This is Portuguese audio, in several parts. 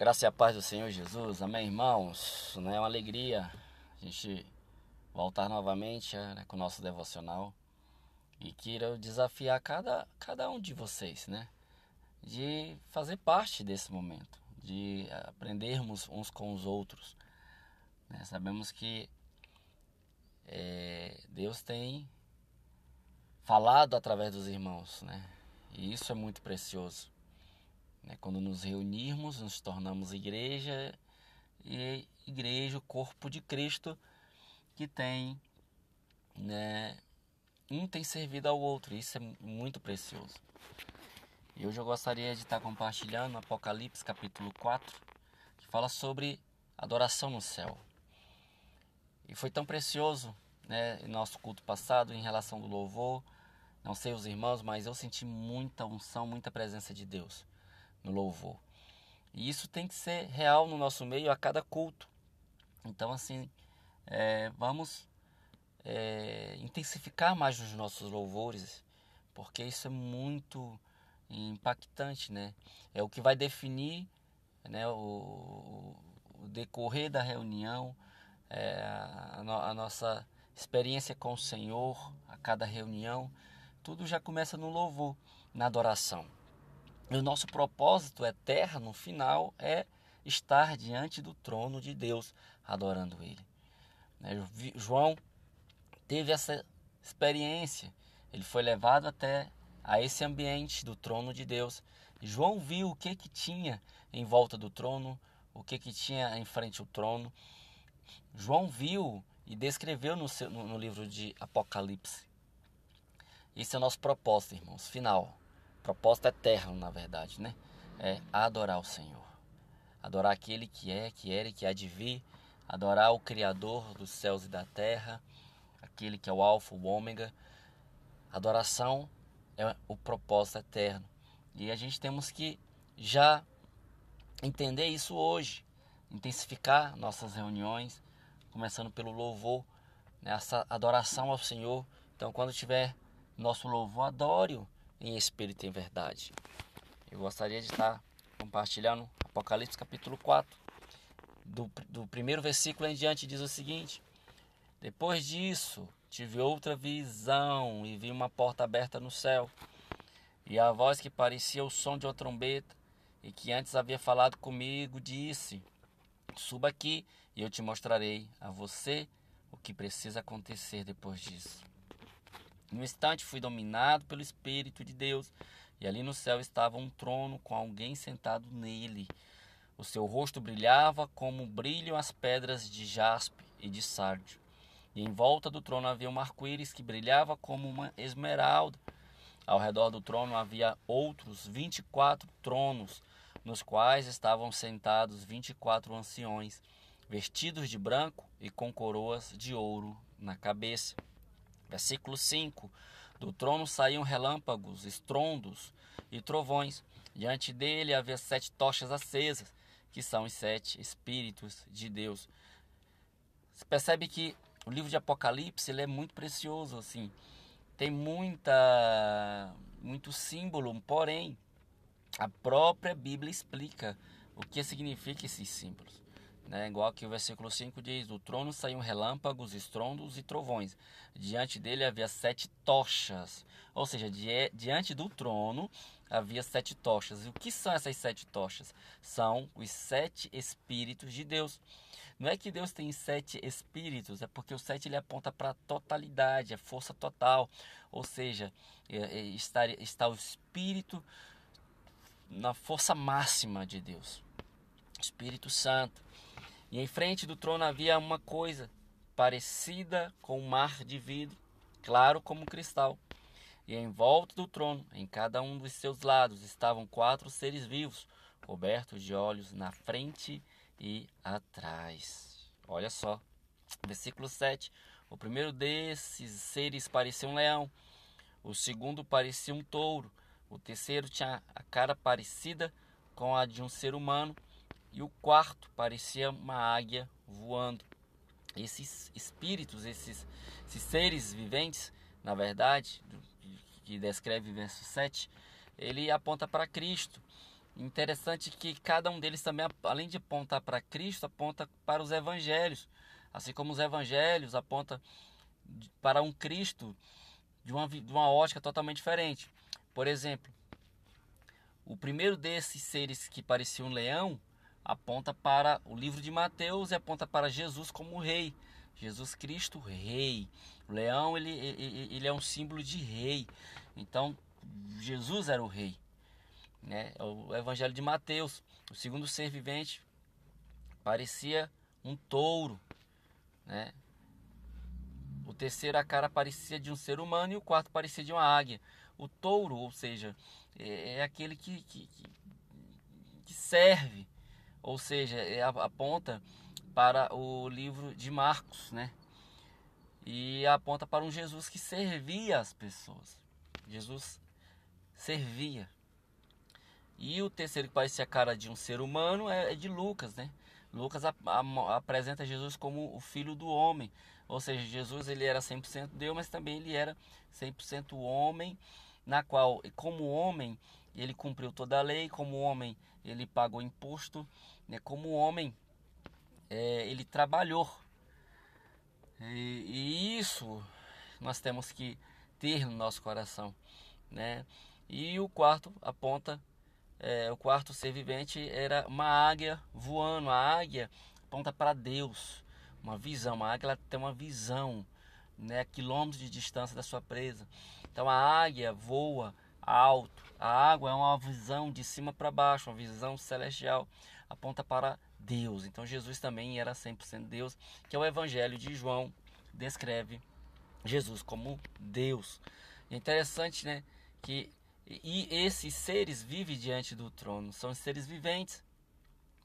Graça e a paz do Senhor Jesus, amém, irmãos? É uma alegria a gente voltar novamente né, com o nosso devocional e quero desafiar cada, cada um de vocês, né? De fazer parte desse momento, de aprendermos uns com os outros. Né? Sabemos que é, Deus tem falado através dos irmãos, né? E isso é muito precioso. Né? Quando nos reunirmos, nos tornamos igreja e igreja, o corpo de Cristo, que tem, né, um tem servido ao outro. Isso é muito precioso. E hoje eu gostaria de estar compartilhando Apocalipse capítulo 4, que fala sobre adoração no céu. E foi tão precioso, né, em nosso culto passado em relação do louvor. Não sei os irmãos, mas eu senti muita unção, muita presença de Deus no louvor. E isso tem que ser real no nosso meio a cada culto. Então, assim, é, vamos é, intensificar mais os nossos louvores, porque isso é muito impactante, né? É o que vai definir né, o, o decorrer da reunião, é, a, a nossa experiência com o Senhor, a cada reunião, tudo já começa no louvor, na adoração. E o nosso propósito eterno, final, é estar diante do trono de Deus, adorando Ele. Né, João teve essa experiência, ele foi levado até a esse ambiente do trono de Deus. João viu o que que tinha em volta do trono, o que que tinha em frente ao trono. João viu e descreveu no, seu, no, no livro de Apocalipse. Esse é o nosso propósito, irmãos, final propósito eterno, na verdade, né? É adorar o Senhor. Adorar aquele que é, que era e que há de vir. Adorar o Criador dos céus e da terra. Aquele que é o Alfa, o Ômega. Adoração é o propósito eterno. E a gente temos que já entender isso hoje. Intensificar nossas reuniões, começando pelo louvor, né? essa adoração ao Senhor. Então, quando tiver nosso louvor, adore-o em espírito e em verdade. Eu gostaria de estar compartilhando Apocalipse capítulo 4, do, do primeiro versículo em diante, diz o seguinte: Depois disso, tive outra visão e vi uma porta aberta no céu, e a voz que parecia o som de uma trombeta, e que antes havia falado comigo, disse: Suba aqui e eu te mostrarei a você o que precisa acontecer depois disso. No instante fui dominado pelo Espírito de Deus, e ali no céu estava um trono com alguém sentado nele. O seu rosto brilhava como brilham as pedras de jaspe e de sárdio. E em volta do trono havia um arco-íris que brilhava como uma esmeralda. Ao redor do trono havia outros vinte e quatro tronos, nos quais estavam sentados vinte e quatro anciões, vestidos de branco e com coroas de ouro na cabeça. Versículo 5: Do trono saíam relâmpagos, estrondos e trovões. Diante dele havia sete tochas acesas, que são os sete Espíritos de Deus. Você percebe que o livro de Apocalipse ele é muito precioso, assim. Tem muita, muito símbolo, porém, a própria Bíblia explica o que significa esses símbolos. Né? Igual que o versículo 5 diz: Do trono saíam relâmpagos, estrondos e trovões. Diante dele havia sete tochas. Ou seja, di diante do trono havia sete tochas. E o que são essas sete tochas? São os sete Espíritos de Deus. Não é que Deus tem sete Espíritos, é porque o sete ele aponta para a totalidade, a força total. Ou seja, é, é, está, está o Espírito na força máxima de Deus. Espírito Santo. E em frente do trono havia uma coisa parecida com um mar de vidro, claro como cristal. E em volta do trono, em cada um dos seus lados, estavam quatro seres vivos, cobertos de olhos na frente e atrás. Olha só, versículo 7. O primeiro desses seres parecia um leão, o segundo parecia um touro, o terceiro tinha a cara parecida com a de um ser humano e o quarto parecia uma águia voando. Esses espíritos, esses, esses seres viventes, na verdade, que descreve o verso 7, ele aponta para Cristo. Interessante que cada um deles também, além de apontar para Cristo, aponta para os evangelhos. Assim como os evangelhos apontam para um Cristo de uma, de uma ótica totalmente diferente. Por exemplo, o primeiro desses seres que parecia um leão aponta para o livro de Mateus e aponta para Jesus como rei. Jesus Cristo, rei. O leão ele, ele, ele é um símbolo de rei. Então, Jesus era o rei. Né? É o Evangelho de Mateus, o segundo ser vivente, parecia um touro. Né? O terceiro, a cara parecia de um ser humano e o quarto parecia de uma águia. O touro, ou seja, é, é aquele que, que, que serve, ou seja, é, aponta para o livro de Marcos, né? E aponta para um Jesus que servia as pessoas. Jesus servia. E o terceiro que parecia a cara de um ser humano é, é de Lucas, né? Lucas apresenta Jesus como o filho do homem. Ou seja, Jesus ele era 100% Deus, mas também ele era 100% homem, na qual, como homem, ele cumpriu toda a lei, como homem, ele pagou imposto, né? como homem, é, ele trabalhou. E, e isso nós temos que ter no nosso coração. Né? E o quarto aponta é, o quarto ser vivente era uma águia voando. A águia aponta para Deus, uma visão. A águia tem uma visão, né, quilômetros de distância da sua presa. Então a águia voa alto. A água é uma visão de cima para baixo, uma visão celestial, aponta para Deus. Então Jesus também era 100% Deus, que é o Evangelho de João descreve Jesus como Deus. É interessante, né, que e esses seres vivem diante do trono, são seres viventes.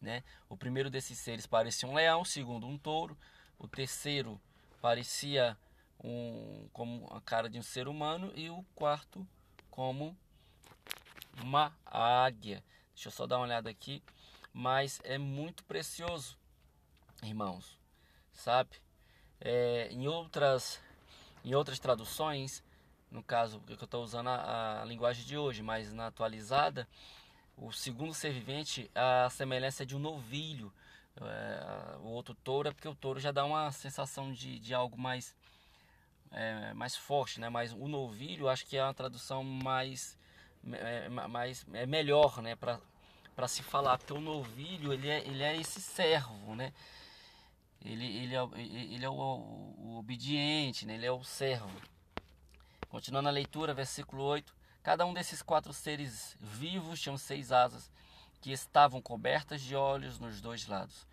Né? O primeiro desses seres parecia um leão, o segundo um touro, o terceiro parecia um, como a cara de um ser humano e o quarto como uma águia. Deixa eu só dar uma olhada aqui, mas é muito precioso, irmãos, sabe? É, em outras em outras traduções no caso que eu estou usando a, a, linguagem de hoje, mas na atualizada, o segundo ser vivente, a semelhança é de um novilho. É, o outro touro é porque o touro já dá uma sensação de, de algo mais, é, mais forte, né? Mas o novilho acho que é uma tradução mais, é, mais é melhor, né? Para se falar, porque o novilho ele é, ele é esse servo, né? Ele, ele é, ele é o, o, o obediente, né? ele é o servo. Continuando a leitura, versículo 8: Cada um desses quatro seres vivos tinham seis asas, que estavam cobertas de olhos nos dois lados.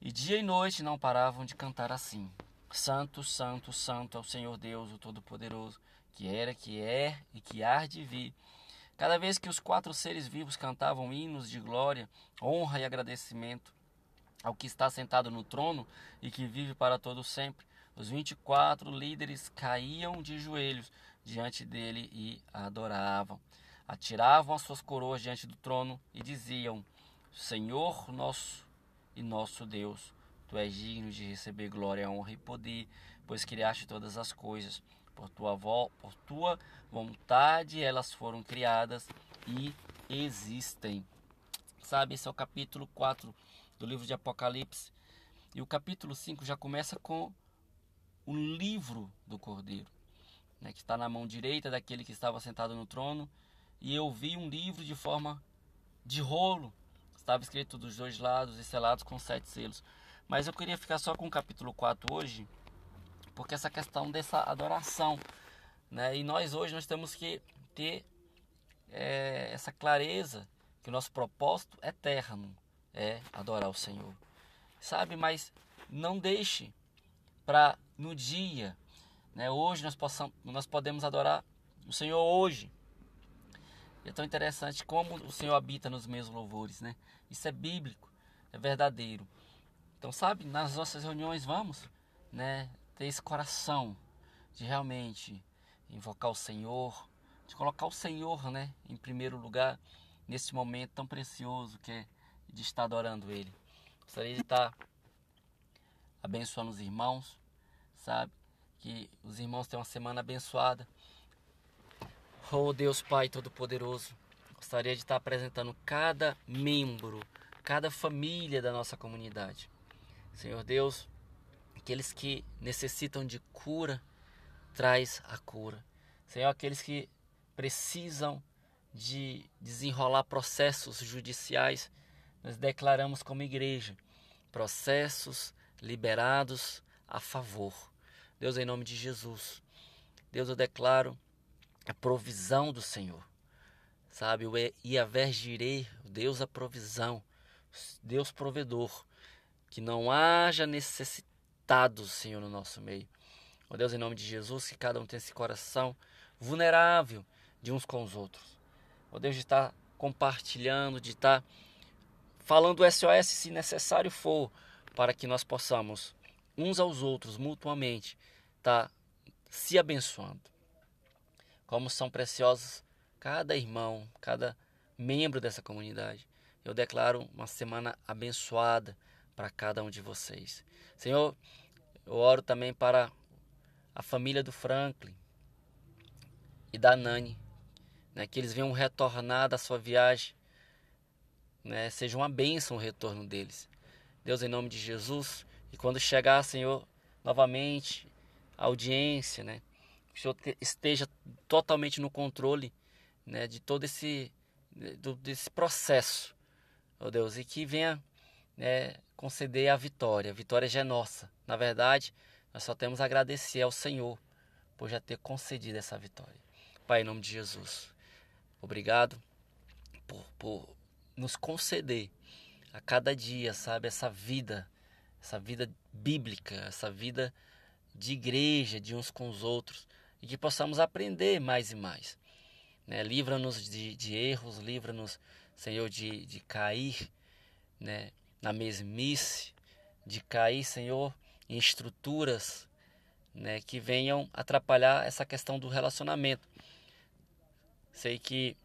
E dia e noite não paravam de cantar assim: Santo, Santo, Santo é o Senhor Deus, o Todo-Poderoso, que era, que é e que há de vir. Cada vez que os quatro seres vivos cantavam hinos de glória, honra e agradecimento ao que está sentado no trono e que vive para todo sempre, os 24 líderes caíam de joelhos diante dele e adoravam. Atiravam as suas coroas diante do trono e diziam: Senhor nosso e nosso Deus, tu és digno de receber glória, honra e poder, pois criaste todas as coisas. Por tua, por tua vontade elas foram criadas e existem. Sabe, esse é o capítulo 4 do livro de Apocalipse. E o capítulo 5 já começa com o livro do Cordeiro, né, que está na mão direita daquele que estava sentado no trono, e eu vi um livro de forma de rolo, estava escrito dos dois lados e selados com sete selos. Mas eu queria ficar só com o capítulo 4 hoje, porque essa questão dessa adoração, né? E nós hoje nós temos que ter é, essa clareza que o nosso propósito eterno é adorar o Senhor, sabe? Mas não deixe para no dia. Né? Hoje nós, possamos, nós podemos adorar o Senhor hoje. é tão interessante como o Senhor habita nos meus louvores. Né? Isso é bíblico, é verdadeiro. Então, sabe, nas nossas reuniões vamos né, ter esse coração de realmente invocar o Senhor, de colocar o Senhor né, em primeiro lugar nesse momento tão precioso que é de estar adorando Ele. Gostaria de estar abençoando os irmãos, sabe? Que os irmãos tenham uma semana abençoada. Oh Deus Pai Todo-Poderoso, gostaria de estar apresentando cada membro, cada família da nossa comunidade. Senhor Deus, aqueles que necessitam de cura, traz a cura. Senhor, aqueles que precisam de desenrolar processos judiciais, nós declaramos como igreja processos liberados a favor. Deus, em nome de Jesus. Deus, eu declaro a provisão do Senhor. Sabe, o Iaver Jireh, Deus a provisão, Deus provedor. Que não haja necessitados, Senhor, no nosso meio. Ó Deus, em nome de Jesus, que cada um tenha esse coração vulnerável de uns com os outros. Ó Deus, de estar compartilhando, de estar falando SOS se necessário for, para que nós possamos, uns aos outros, mutuamente, estar se abençoando. Como são preciosos cada irmão, cada membro dessa comunidade. Eu declaro uma semana abençoada para cada um de vocês. Senhor, eu oro também para a família do Franklin e da Nani, né, que eles venham retornar da sua viagem, né, seja uma bênção o retorno deles. Deus, em nome de Jesus, e quando chegar, Senhor, novamente, a audiência, né, que o Senhor esteja totalmente no controle né, de todo esse do, desse processo, ó Deus, e que venha né, conceder a vitória. A vitória já é nossa. Na verdade, nós só temos a agradecer ao Senhor por já ter concedido essa vitória. Pai, em nome de Jesus, obrigado por, por nos conceder a cada dia, sabe, essa vida, essa vida bíblica, essa vida de igreja, de uns com os outros, e que possamos aprender mais e mais. Né? Livra-nos de, de, erros, livra-nos, Senhor, de, de cair né? Na mesmice, de cair, Senhor, em estruturas né, que venham atrapalhar essa questão do relacionamento. Sei que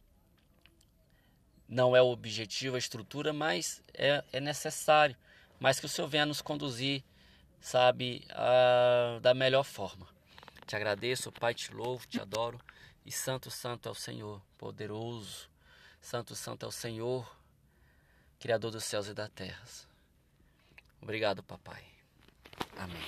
não é o objetivo, a estrutura, mas é, é necessário. Mas que o Senhor venha nos conduzir, sabe, a, da melhor forma. Te agradeço, Pai, te louvo, te adoro. E Santo, Santo é o Senhor, poderoso. Santo, Santo é o Senhor, Criador dos céus e da terra. Obrigado, papai. Amém.